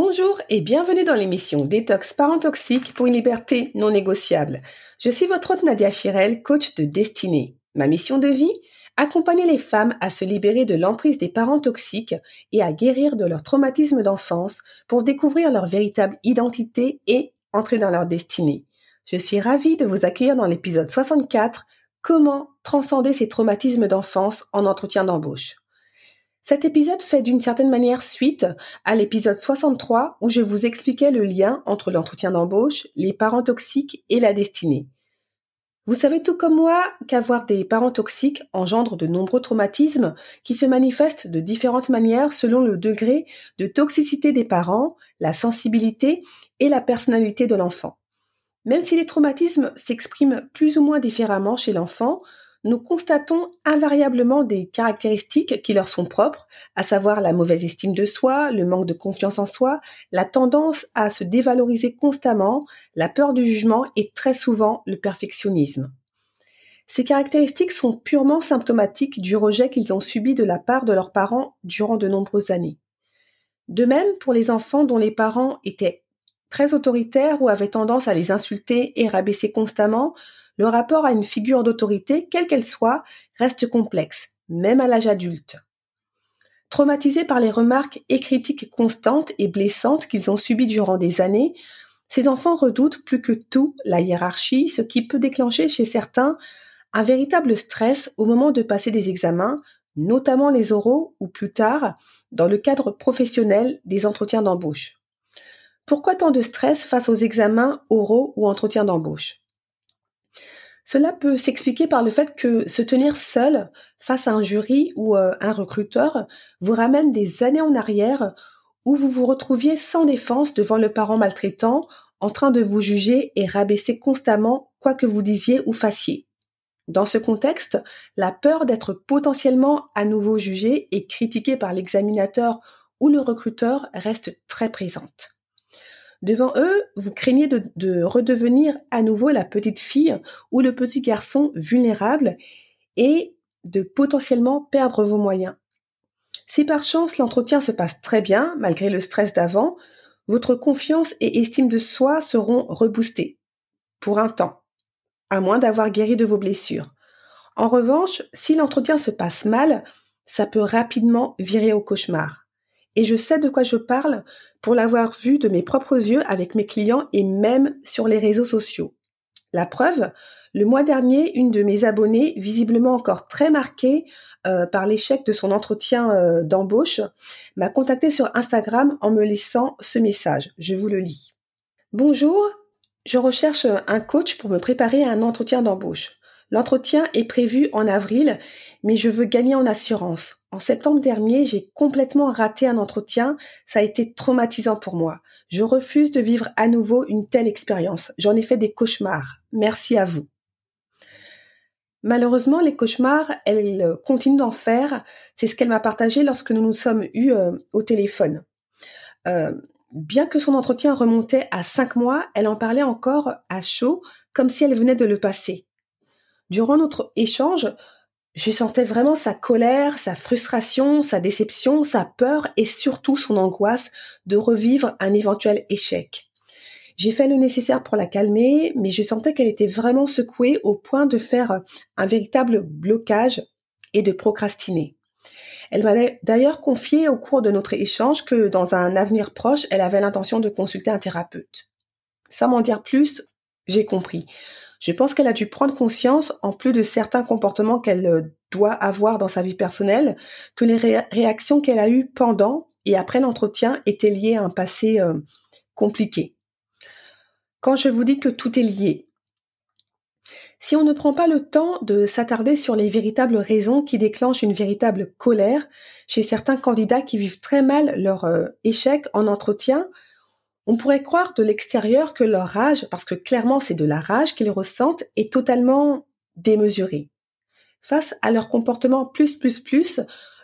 Bonjour et bienvenue dans l'émission Détox Parents Toxiques pour une liberté non négociable. Je suis votre hôte Nadia Chirel, coach de destinée. Ma mission de vie Accompagner les femmes à se libérer de l'emprise des parents toxiques et à guérir de leur traumatisme d'enfance pour découvrir leur véritable identité et entrer dans leur destinée. Je suis ravie de vous accueillir dans l'épisode 64 Comment transcender ces traumatismes d'enfance en entretien d'embauche. Cet épisode fait d'une certaine manière suite à l'épisode 63 où je vous expliquais le lien entre l'entretien d'embauche, les parents toxiques et la destinée. Vous savez tout comme moi qu'avoir des parents toxiques engendre de nombreux traumatismes qui se manifestent de différentes manières selon le degré de toxicité des parents, la sensibilité et la personnalité de l'enfant. Même si les traumatismes s'expriment plus ou moins différemment chez l'enfant, nous constatons invariablement des caractéristiques qui leur sont propres, à savoir la mauvaise estime de soi, le manque de confiance en soi, la tendance à se dévaloriser constamment, la peur du jugement et très souvent le perfectionnisme. Ces caractéristiques sont purement symptomatiques du rejet qu'ils ont subi de la part de leurs parents durant de nombreuses années. De même, pour les enfants dont les parents étaient très autoritaires ou avaient tendance à les insulter et rabaisser constamment, le rapport à une figure d'autorité, quelle qu'elle soit, reste complexe, même à l'âge adulte. Traumatisés par les remarques et critiques constantes et blessantes qu'ils ont subies durant des années, ces enfants redoutent plus que tout la hiérarchie, ce qui peut déclencher chez certains un véritable stress au moment de passer des examens, notamment les oraux ou plus tard, dans le cadre professionnel des entretiens d'embauche. Pourquoi tant de stress face aux examens oraux ou entretiens d'embauche? Cela peut s'expliquer par le fait que se tenir seul face à un jury ou euh, un recruteur vous ramène des années en arrière où vous vous retrouviez sans défense devant le parent maltraitant en train de vous juger et rabaisser constamment quoi que vous disiez ou fassiez. Dans ce contexte, la peur d'être potentiellement à nouveau jugé et critiqué par l'examinateur ou le recruteur reste très présente. Devant eux, vous craignez de, redevenir à nouveau la petite fille ou le petit garçon vulnérable et de potentiellement perdre vos moyens. Si par chance l'entretien se passe très bien, malgré le stress d'avant, votre confiance et estime de soi seront reboostées. Pour un temps. À moins d'avoir guéri de vos blessures. En revanche, si l'entretien se passe mal, ça peut rapidement virer au cauchemar et je sais de quoi je parle pour l'avoir vu de mes propres yeux avec mes clients et même sur les réseaux sociaux. La preuve, le mois dernier, une de mes abonnées, visiblement encore très marquée euh, par l'échec de son entretien euh, d'embauche, m'a contacté sur Instagram en me laissant ce message. Je vous le lis. Bonjour, je recherche un coach pour me préparer à un entretien d'embauche. L'entretien est prévu en avril, mais je veux gagner en assurance. En septembre dernier, j'ai complètement raté un entretien. Ça a été traumatisant pour moi. Je refuse de vivre à nouveau une telle expérience. J'en ai fait des cauchemars. Merci à vous. Malheureusement, les cauchemars, elle continue d'en faire. C'est ce qu'elle m'a partagé lorsque nous nous sommes eus euh, au téléphone. Euh, bien que son entretien remontait à cinq mois, elle en parlait encore à chaud, comme si elle venait de le passer. Durant notre échange, je sentais vraiment sa colère, sa frustration, sa déception, sa peur et surtout son angoisse de revivre un éventuel échec. J'ai fait le nécessaire pour la calmer, mais je sentais qu'elle était vraiment secouée au point de faire un véritable blocage et de procrastiner. Elle m'a d'ailleurs confié au cours de notre échange que dans un avenir proche, elle avait l'intention de consulter un thérapeute. Sans m'en dire plus, J'ai compris. Je pense qu'elle a dû prendre conscience, en plus de certains comportements qu'elle euh, doit avoir dans sa vie personnelle, que les réactions qu'elle a eues pendant et après l'entretien étaient liées à un passé euh, compliqué. Quand je vous dis que tout est lié, si on ne prend pas le temps de s'attarder sur les véritables raisons qui déclenchent une véritable colère chez certains candidats qui vivent très mal leur euh, échec en entretien, on pourrait croire de l'extérieur que leur rage, parce que clairement c'est de la rage qu'ils ressentent, est totalement démesurée. Face à leur comportement plus plus plus,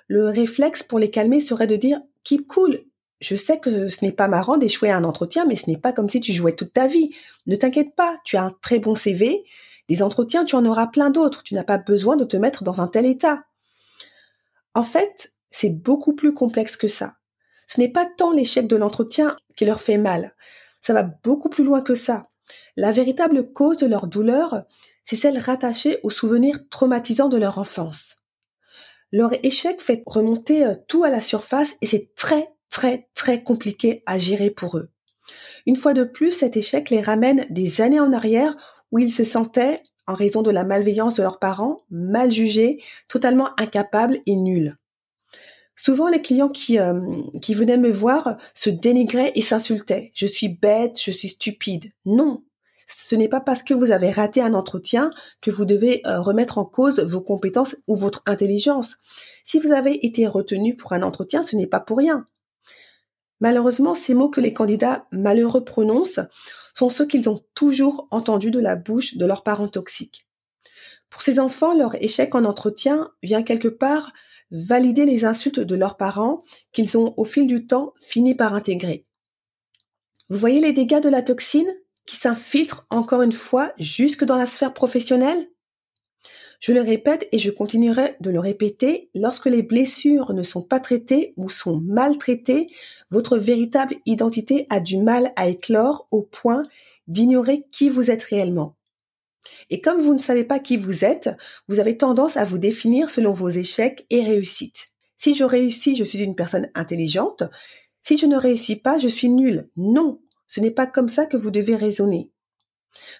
le réflexe pour les calmer serait de dire keep cool. Je sais que ce n'est pas marrant d'échouer à un entretien, mais ce n'est pas comme si tu jouais toute ta vie. Ne t'inquiète pas, tu as un très bon CV. Des entretiens, tu en auras plein d'autres. Tu n'as pas besoin de te mettre dans un tel état. En fait, c'est beaucoup plus complexe que ça. Ce n'est pas tant l'échec de l'entretien qui leur fait mal. Ça va beaucoup plus loin que ça. La véritable cause de leur douleur, c'est celle rattachée aux souvenirs traumatisants de leur enfance. Leur échec fait remonter euh, tout à la surface et c'est très très très compliqué à gérer pour eux. Une fois de plus, cet échec les ramène des années en arrière où ils se sentaient, en raison de la malveillance de leurs parents, mal jugés, totalement incapables et nuls. Souvent, les clients qui, euh, qui venaient me voir se dénigraient et s'insultaient. Je suis bête, je suis stupide. Non, ce n'est pas parce que vous avez raté un entretien que vous devez euh, remettre en cause vos compétences ou votre intelligence. Si vous avez été retenu pour un entretien, ce n'est pas pour rien. Malheureusement, ces mots que les candidats malheureux prononcent sont ceux qu'ils ont toujours entendus de la bouche de leurs parents toxiques. Pour ces enfants, leur échec en entretien vient quelque part valider les insultes de leurs parents qu'ils ont au fil du temps fini par intégrer. Vous voyez les dégâts de la toxine qui s'infiltre encore une fois jusque dans la sphère professionnelle? Je le répète et je continuerai de le répéter, lorsque les blessures ne sont pas traitées ou sont maltraitées, votre véritable identité a du mal à éclore au point d'ignorer qui vous êtes réellement. Et comme vous ne savez pas qui vous êtes, vous avez tendance à vous définir selon vos échecs et réussites. Si je réussis, je suis une personne intelligente. Si je ne réussis pas, je suis nulle. Non, ce n'est pas comme ça que vous devez raisonner.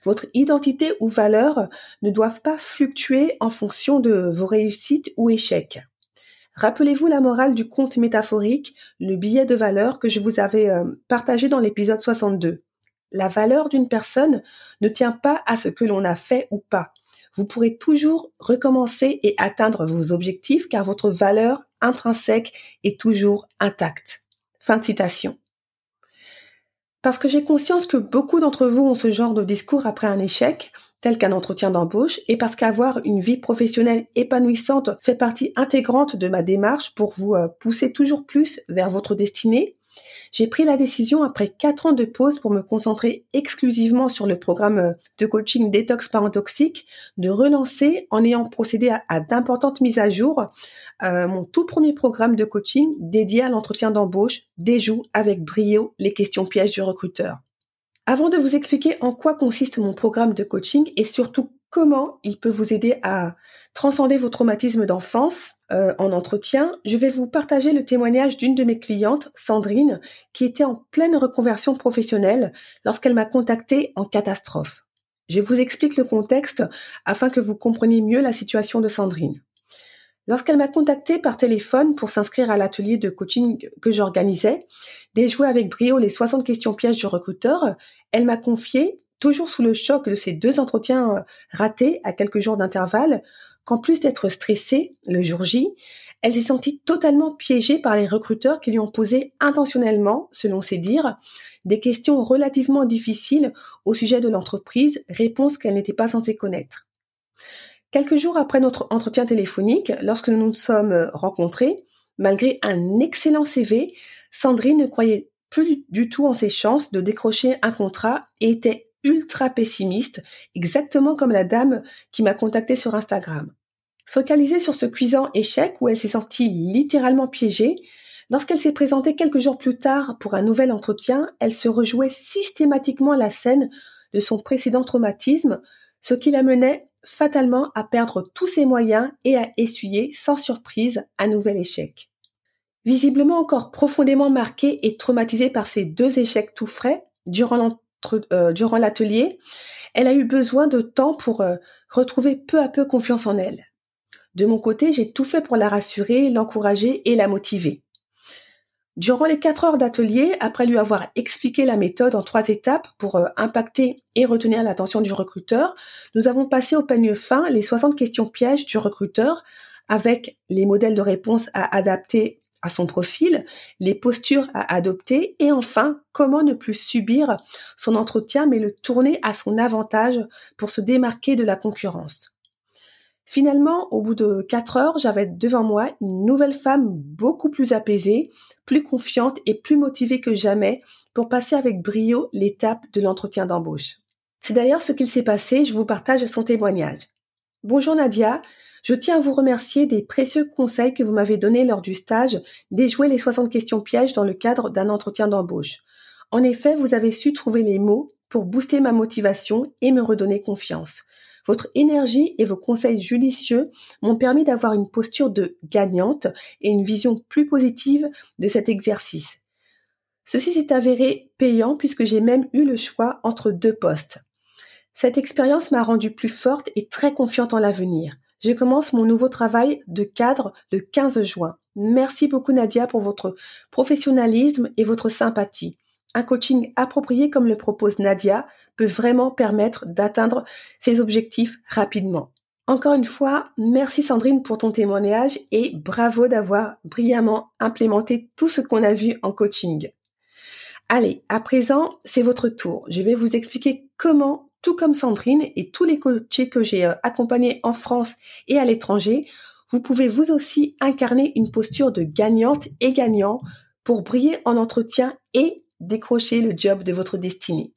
Votre identité ou valeur ne doivent pas fluctuer en fonction de vos réussites ou échecs. Rappelez-vous la morale du conte métaphorique, le billet de valeur que je vous avais euh, partagé dans l'épisode 62 la valeur d'une personne ne tient pas à ce que l'on a fait ou pas. Vous pourrez toujours recommencer et atteindre vos objectifs car votre valeur intrinsèque est toujours intacte. Fin de citation. Parce que j'ai conscience que beaucoup d'entre vous ont ce genre de discours après un échec, tel qu'un entretien d'embauche, et parce qu'avoir une vie professionnelle épanouissante fait partie intégrante de ma démarche pour vous euh, pousser toujours plus vers votre destinée, j'ai pris la décision après quatre ans de pause pour me concentrer exclusivement sur le programme euh, de coaching détox parent toxique, de relancer en ayant procédé à, d'importantes mises à jour euh, mon tout premier programme de coaching dédié à l'entretien d'embauche, déjoue avec brio les questions pièges du recruteur. Avant de vous expliquer en quoi consiste mon programme de coaching et surtout comment il peut vous aider à transcender vos traumatismes d'enfance euh, en entretien, je vais vous partager le témoignage d'une de mes clientes, Sandrine, qui était en pleine reconversion professionnelle lorsqu'elle m'a contactée en catastrophe. Je vous explique le contexte afin que vous compreniez mieux la situation de Sandrine. Lorsqu'elle m'a contactée par téléphone pour s'inscrire à l'atelier de coaching que j'organisais, déjouer avec brio les 60 questions pièges du recruteur, elle m'a confié toujours sous le choc de ces deux entretiens euh, ratés à quelques jours d'intervalle, qu'en plus d'être stressée le jour J, elle s'est sentie totalement piégée par les recruteurs qui lui ont posé intentionnellement, selon ses dires, des questions relativement difficiles au sujet de l'entreprise, réponses qu'elle n'était pas censée connaître. Quelques jours après notre entretien téléphonique, lorsque nous nous sommes rencontrés, malgré un excellent CV, Sandrine ne croyait plus du tout en ses chances de décrocher un contrat et était ultra pessimiste, exactement comme la dame qui m'a contacté sur Instagram. Focalisée sur ce cuisant échec où elle s'est sentie littéralement piégée, lorsqu'elle s'est présentée quelques jours plus tard pour un nouvel entretien, elle se rejouait systématiquement la scène de son précédent traumatisme, ce qui la menait fatalement à perdre tous ses moyens et à essuyer sans surprise un nouvel échec. Visiblement encore profondément marquée et traumatisée par ces deux échecs tout frais, durant euh, durant l'atelier, elle a eu besoin de temps pour euh, retrouver peu à peu confiance en elle. De mon côté, j'ai tout fait pour la rassurer, l'encourager et la motiver. Durant les quatre heures d'atelier, après lui avoir expliqué la méthode en trois étapes pour euh, impacter et retenir l'attention du recruteur, nous avons passé au peigne fin les 60 questions pièges du recruteur avec les modèles de réponse à adapter à son profil, les postures à adopter et enfin comment ne plus subir son entretien mais le tourner à son avantage pour se démarquer de la concurrence. Finalement, au bout de quatre heures, j'avais devant moi une nouvelle femme beaucoup plus apaisée, plus confiante et plus motivée que jamais pour passer avec brio l'étape de l'entretien d'embauche. C'est d'ailleurs ce qu'il s'est passé, je vous partage son témoignage. Bonjour Nadia, je tiens à vous remercier des précieux conseils que vous m'avez donnés lors du stage déjouer les 60 questions pièges dans le cadre d'un entretien d'embauche. En effet, vous avez su trouver les mots pour booster ma motivation et me redonner confiance. Votre énergie et vos conseils judicieux m'ont permis d'avoir une posture de gagnante et une vision plus positive de cet exercice. Ceci s'est avéré payant puisque j'ai même eu le choix entre deux postes. Cette expérience m'a rendue plus forte et très confiante en l'avenir. Je commence mon nouveau travail de cadre le 15 juin. Merci beaucoup Nadia pour votre professionnalisme et votre sympathie. Un coaching approprié comme le propose Nadia peut vraiment permettre d'atteindre ses objectifs rapidement. Encore une fois, merci Sandrine pour ton témoignage et bravo d'avoir brillamment implémenté tout ce qu'on a vu en coaching. Allez, à présent, c'est votre tour. Je vais vous expliquer comment tout comme Sandrine et tous les coachés que j'ai euh, accompagnés en France et à l'étranger, vous pouvez vous aussi incarner une posture de gagnante et gagnant pour briller en entretien et décrocher le job de votre destinée.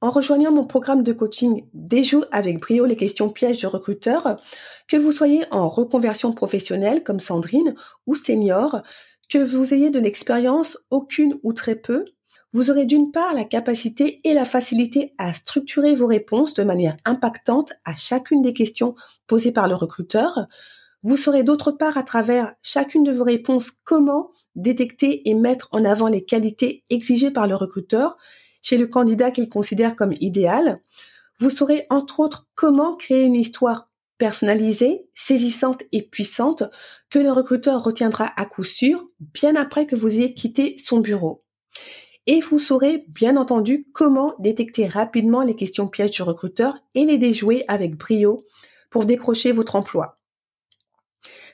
En rejoignant mon programme de coaching Déjoue avec brio les questions pièges de recruteurs, que vous soyez en reconversion professionnelle comme Sandrine ou senior, que vous ayez de l'expérience, aucune ou très peu, vous aurez d'une part la capacité et la facilité à structurer vos réponses de manière impactante à chacune des questions posées par le recruteur. Vous saurez d'autre part à travers chacune de vos réponses comment détecter et mettre en avant les qualités exigées par le recruteur chez le candidat qu'il considère comme idéal. Vous saurez entre autres comment créer une histoire personnalisée, saisissante et puissante que le recruteur retiendra à coup sûr bien après que vous ayez quitté son bureau et vous saurez bien entendu comment détecter rapidement les questions pièges du recruteur et les déjouer avec brio pour décrocher votre emploi.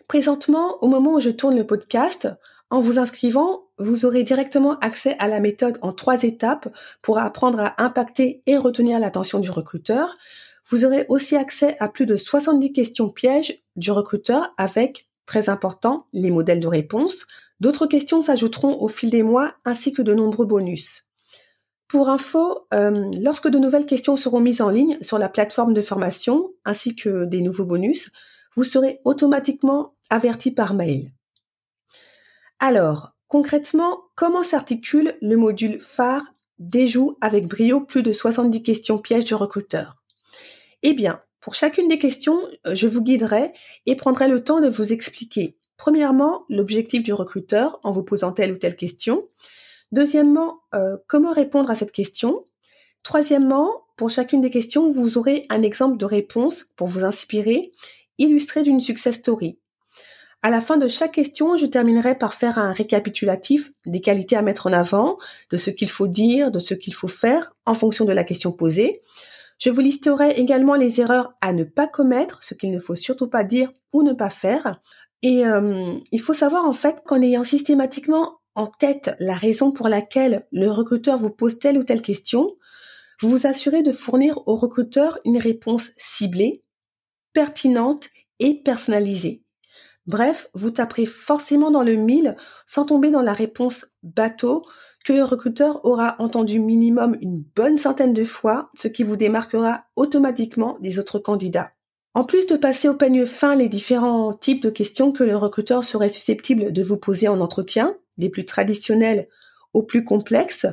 Présentement, au moment où je tourne le podcast, en vous inscrivant, vous aurez directement accès à la méthode en trois étapes pour apprendre à impacter et retenir l'attention du recruteur. Vous aurez aussi accès à plus de 70 questions pièges du recruteur avec, très important, les modèles de réponse, D'autres questions s'ajouteront au fil des mois ainsi que de nombreux bonus. Pour info, euh, lorsque de nouvelles questions seront mises en ligne sur la plateforme de formation ainsi que des nouveaux bonus, vous serez automatiquement averti par mail. Alors, concrètement, comment s'articule le module phare Déjoue avec brio plus de 70 questions pièges du recruteur? Eh bien, pour chacune des questions, je vous guiderai et prendrai le temps de vous expliquer Premièrement, l'objectif du recruteur en vous posant telle ou telle question. Deuxièmement, euh, comment répondre à cette question. Troisièmement, pour chacune des questions, vous aurez un exemple de réponse pour vous inspirer, illustré d'une success story. À la fin de chaque question, je terminerai par faire un récapitulatif des qualités à mettre en avant, de ce qu'il faut dire, de ce qu'il faut faire en fonction de la question posée. Je vous listerai également les erreurs à ne pas commettre, ce qu'il ne faut surtout pas dire ou ne pas faire. Et euh, il faut savoir en fait qu'en ayant systématiquement en tête la raison pour laquelle le recruteur vous pose telle ou telle question, vous vous assurez de fournir au recruteur une réponse ciblée, pertinente et personnalisée. Bref, vous taperez forcément dans le mille sans tomber dans la réponse bateau que le recruteur aura entendu minimum une bonne centaine de fois, ce qui vous démarquera automatiquement des autres candidats. En plus de passer au peigne fin les différents types de questions que le recruteur serait susceptible de vous poser en entretien, des plus traditionnels aux plus complexes,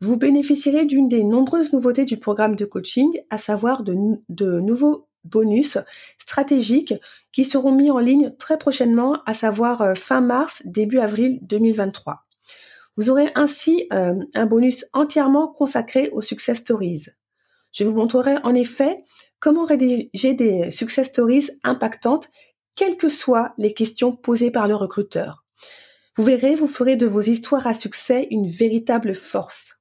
vous bénéficierez d'une des nombreuses nouveautés du programme de coaching, à savoir de, nouveaux bonus stratégiques qui seront mis en ligne très prochainement, à savoir euh, fin mars, début avril 2023. Vous aurez ainsi euh, un bonus entièrement consacré aux success stories. Je vous montrerai en effet comment rédiger des success stories impactantes, quelles que soient les questions posées par le recruteur. Vous verrez, vous ferez de vos histoires à succès une véritable force.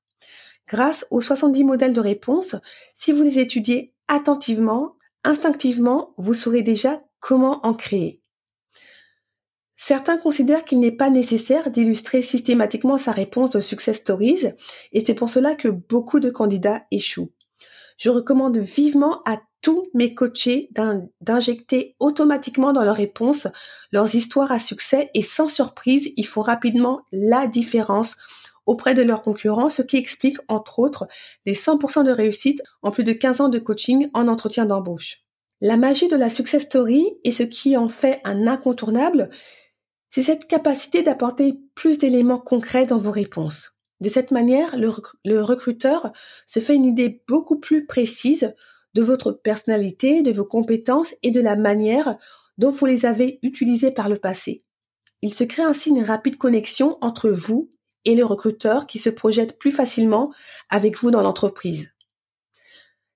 Grâce aux 70 modèles de réponse, si vous les étudiez attentivement, instinctivement, vous saurez déjà comment en créer. Certains considèrent qu'il n'est pas nécessaire d'illustrer systématiquement sa réponse de Success Stories et c'est pour cela que beaucoup de candidats échouent. Je recommande vivement à tous mes coachés d'injecter automatiquement dans leurs réponses leurs histoires à succès et sans surprise, ils font rapidement la différence auprès de leurs concurrents, ce qui explique entre autres les 100% de réussite en plus de 15 ans de coaching en entretien d'embauche. La magie de la success story et ce qui en fait un incontournable, c'est cette capacité d'apporter plus d'éléments concrets dans vos réponses. De cette manière, le, recruteur se fait une idée beaucoup plus précise de votre personnalité, de vos compétences et de la manière dont vous les avez utilisées par le passé. Il se crée ainsi une rapide connexion entre vous et le recruteur qui se projette plus facilement avec vous dans l'entreprise.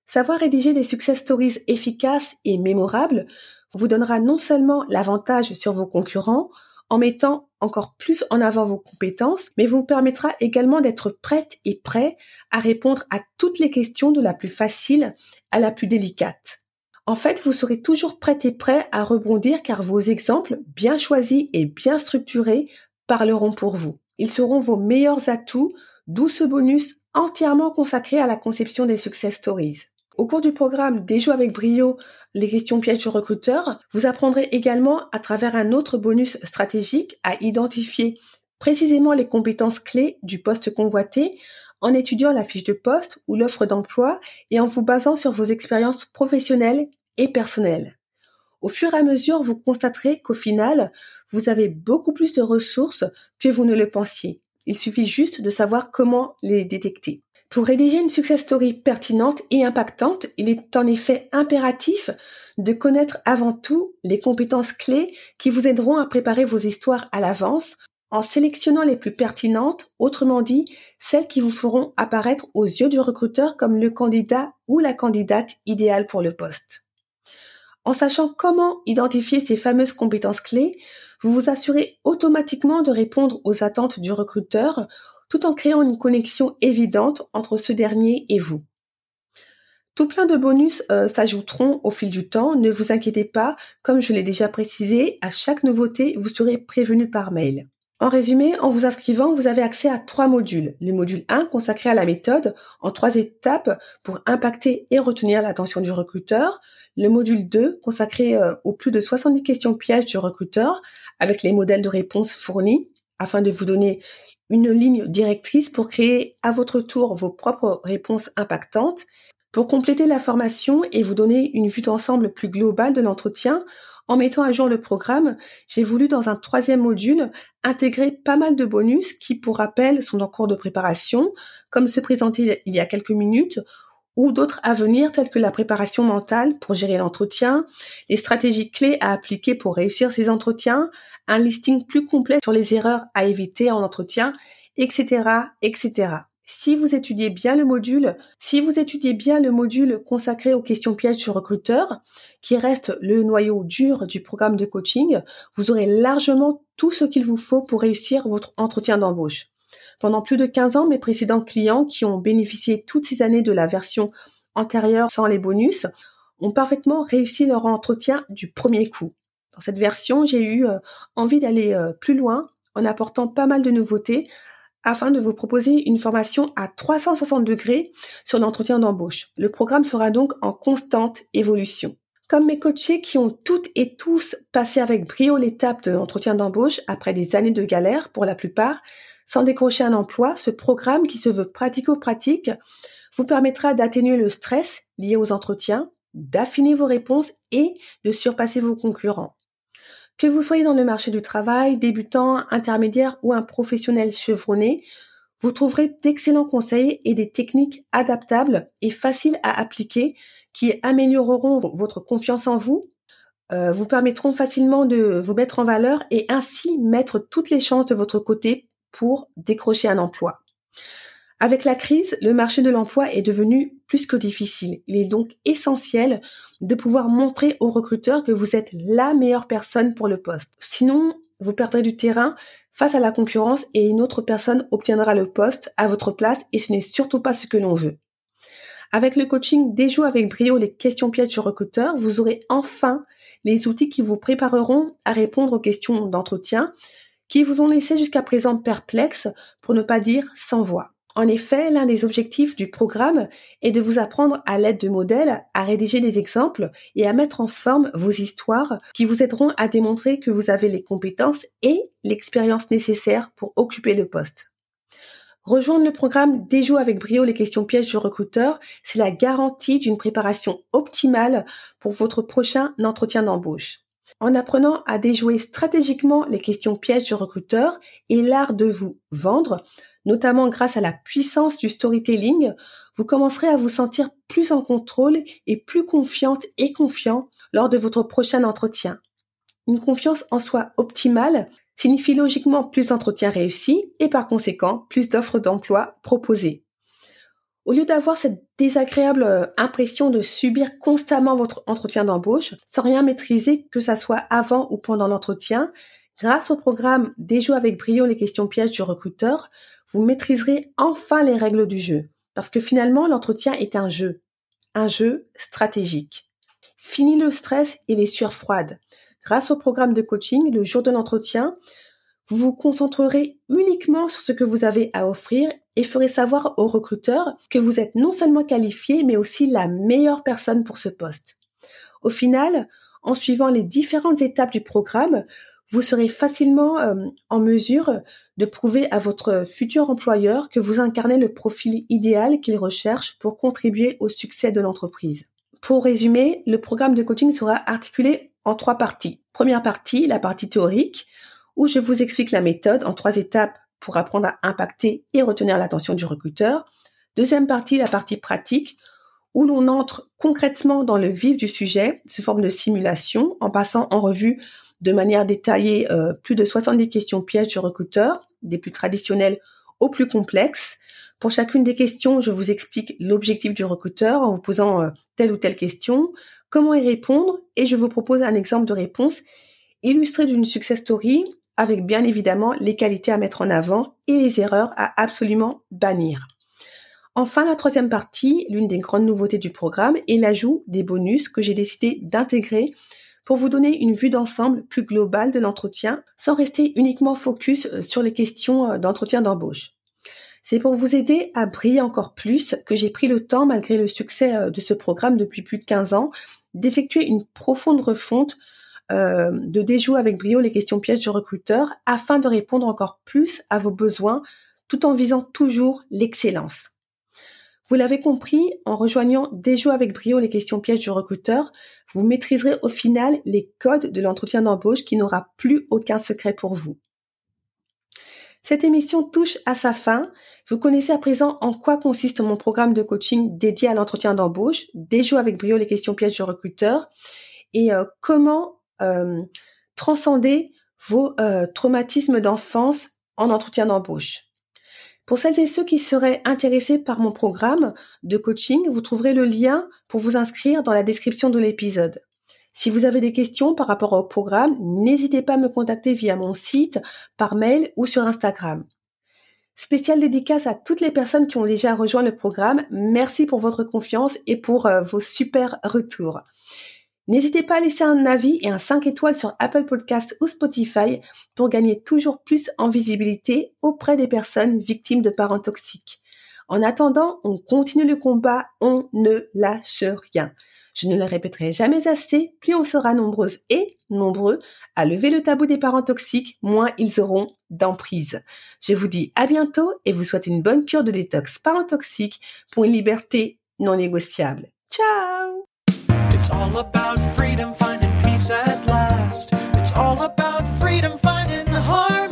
Savoir rédiger des success stories efficaces et mémorables vous donnera non seulement l'avantage sur vos concurrents, en mettant encore plus en avant vos compétences, mais vous permettra également d'être prête et prêt à répondre à toutes les questions de la plus facile à la plus délicate. En fait, vous serez toujours prête et prêt à rebondir car vos exemples bien choisis et bien structurés parleront pour vous. Ils seront vos meilleurs atouts, d'où ce bonus entièrement consacré à la conception des success stories. Au cours du programme Des avec brio, les questions pièges du recruteur, vous apprendrez également à travers un autre bonus stratégique à identifier précisément les compétences clés du poste convoité en étudiant la fiche de poste ou l'offre d'emploi et en vous basant sur vos expériences professionnelles et personnelles. Au fur et à mesure, vous constaterez qu'au final, vous avez beaucoup plus de ressources que vous ne le pensiez. Il suffit juste de savoir comment les détecter. Pour rédiger une success story pertinente et impactante, il est en effet impératif de connaître avant tout les compétences clés qui vous aideront à préparer vos histoires à l'avance en sélectionnant les plus pertinentes, autrement dit, celles qui vous feront apparaître aux yeux du recruteur comme le candidat ou la candidate idéale pour le poste. En sachant comment identifier ces fameuses compétences clés, vous vous assurez automatiquement de répondre aux attentes du recruteur tout en créant une connexion évidente entre ce dernier et vous. Tout plein de bonus euh, s'ajouteront au fil du temps, ne vous inquiétez pas, comme je l'ai déjà précisé, à chaque nouveauté, vous serez prévenu par mail. En résumé, en vous inscrivant, vous avez accès à trois modules. Le module 1 consacré à la méthode en trois étapes pour impacter et retenir l'attention du recruteur. Le module 2 consacré euh, aux plus de 70 questions pièges du recruteur avec les modèles de réponse fournis afin de vous donner une ligne directrice pour créer à votre tour vos propres réponses impactantes. Pour compléter la formation et vous donner une vue d'ensemble plus globale de l'entretien, en mettant à jour le programme, j'ai voulu dans un troisième module intégrer pas mal de bonus qui, pour rappel, sont en cours de préparation, comme se présenter il y a quelques minutes, ou d'autres à venir tels que la préparation mentale pour gérer l'entretien, les stratégies clés à appliquer pour réussir ces entretiens, un listing plus complet sur les erreurs à éviter en entretien, etc., etc. Si vous étudiez bien le module, si vous étudiez bien le module consacré aux questions pièges du recruteur, qui reste le noyau dur du programme de coaching, vous aurez largement tout ce qu'il vous faut pour réussir votre entretien d'embauche. Pendant plus de 15 ans, mes précédents clients qui ont bénéficié toutes ces années de la version antérieure sans les bonus ont parfaitement réussi leur entretien du premier coup. Dans cette version, j'ai eu euh, envie d'aller euh, plus loin en apportant pas mal de nouveautés afin de vous proposer une formation à 360 degrés sur l'entretien d'embauche. Le programme sera donc en constante évolution. Comme mes coachés qui ont toutes et tous passé avec brio l'étape de l'entretien d'embauche après des années de galère pour la plupart, sans décrocher un emploi, ce programme qui se veut pratico-pratique vous permettra d'atténuer le stress lié aux entretiens, d'affiner vos réponses et de surpasser vos concurrents. Que vous soyez dans le marché du travail, débutant, intermédiaire ou un professionnel chevronné, vous trouverez d'excellents conseils et des techniques adaptables et faciles à appliquer qui amélioreront votre confiance en vous, euh, vous permettront facilement de vous mettre en valeur et ainsi mettre toutes les chances de votre côté pour décrocher un emploi. Avec la crise, le marché de l'emploi est devenu plus que difficile. Il est donc essentiel de pouvoir montrer aux recruteurs que vous êtes la meilleure personne pour le poste. Sinon, vous perdrez du terrain face à la concurrence et une autre personne obtiendra le poste à votre place et ce n'est surtout pas ce que l'on veut. Avec le coaching Déjoue avec brio les questions pièges du recruteur, vous aurez enfin les outils qui vous prépareront à répondre aux questions d'entretien qui vous ont laissé jusqu'à présent perplexe, pour ne pas dire sans voix. En effet, l'un des objectifs du programme est de vous apprendre à l'aide de modèles à rédiger des exemples et à mettre en forme vos histoires qui vous aideront à démontrer que vous avez les compétences et l'expérience nécessaires pour occuper le poste. Rejoindre le programme Déjoue avec brio les questions pièges du recruteur, c'est la garantie d'une préparation optimale pour votre prochain entretien d'embauche. En apprenant à déjouer stratégiquement les questions pièges du recruteur et l'art de vous vendre, notamment grâce à la puissance du storytelling, vous commencerez à vous sentir plus en contrôle et plus confiante et confiant lors de votre prochain entretien. Une confiance en soi optimale signifie logiquement plus d'entretiens réussis et par conséquent plus d'offres d'emploi proposées. Au lieu d'avoir cette désagréable euh, impression de subir constamment votre entretien d'embauche sans rien maîtriser que ça soit avant ou pendant l'entretien, grâce au programme Déjouer avec brio les questions pièges du recruteur, vous maîtriserez enfin les règles du jeu. Parce que finalement, l'entretien est un jeu. Un jeu stratégique. Fini le stress et les sueurs froides. Grâce au programme de coaching, le jour de l'entretien, vous vous concentrerez uniquement sur ce que vous avez à offrir et ferez savoir aux recruteurs que vous êtes non seulement qualifié, mais aussi la meilleure personne pour ce poste. Au final, en suivant les différentes étapes du programme, vous serez facilement euh, en mesure de prouver à votre futur employeur que vous incarnez le profil idéal qu'il recherche pour contribuer au succès de l'entreprise. Pour résumer, le programme de coaching sera articulé en trois parties. Première partie, la partie théorique, où je vous explique la méthode en trois étapes pour apprendre à impacter et retenir l'attention du recruteur. Deuxième partie, la partie pratique, où l'on entre concrètement dans le vif du sujet sous forme de simulation en passant en revue de manière détaillée euh, plus de 70 questions pièges du recruteur, des plus traditionnelles aux plus complexes. Pour chacune des questions, je vous explique l'objectif du recruteur en vous posant euh, telle ou telle question, comment y répondre et je vous propose un exemple de réponse illustré d'une success story avec bien évidemment les qualités à mettre en avant et les erreurs à absolument bannir. Enfin, la troisième partie, l'une des grandes nouveautés du programme, est l'ajout des bonus que j'ai décidé d'intégrer pour vous donner une vue d'ensemble plus globale de l'entretien sans rester uniquement focus euh, sur les questions euh, d'entretien d'embauche. C'est pour vous aider à briller encore plus que j'ai pris le temps, malgré le succès euh, de ce programme depuis plus de 15 ans, d'effectuer une profonde refonte de déjouer avec brio les questions pièges du recruteur afin de répondre encore plus à vos besoins tout en visant toujours l'excellence. Vous l'avez compris, en rejoignant Déjouer avec brio les questions pièges du recruteur, vous maîtriserez au final les codes de l'entretien d'embauche qui n'aura plus aucun secret pour vous. Cette émission touche à sa fin. Vous connaissez à présent en quoi consiste mon programme de coaching dédié à l'entretien d'embauche, Déjouer avec brio les questions pièges du recruteur, et euh, comment euh, transcender vos euh, traumatismes d'enfance en entretien d'embauche. Pour celles et ceux qui seraient intéressés par mon programme de coaching, vous trouverez le lien pour vous inscrire dans la description de l'épisode. Si vous avez des questions par rapport au programme, n'hésitez pas à me contacter via mon site, par mail ou sur Instagram. Spéciale dédicace à toutes les personnes qui ont déjà rejoint le programme. Merci pour votre confiance et pour euh, vos super retours. N'hésitez pas à laisser un avis et un 5 étoiles sur Apple Podcast ou Spotify pour gagner toujours plus en visibilité auprès des personnes victimes de parents toxiques. En attendant, on continue le combat, on ne lâche rien. Je ne le répéterai jamais assez, plus on sera nombreuses et nombreux à lever le tabou des parents toxiques, moins ils auront d'emprise. Je vous dis à bientôt et vous souhaite une bonne cure de détox parents toxiques pour une liberté non négociable. Ciao It's all about freedom, finding peace at last. It's all about freedom, finding harmony. No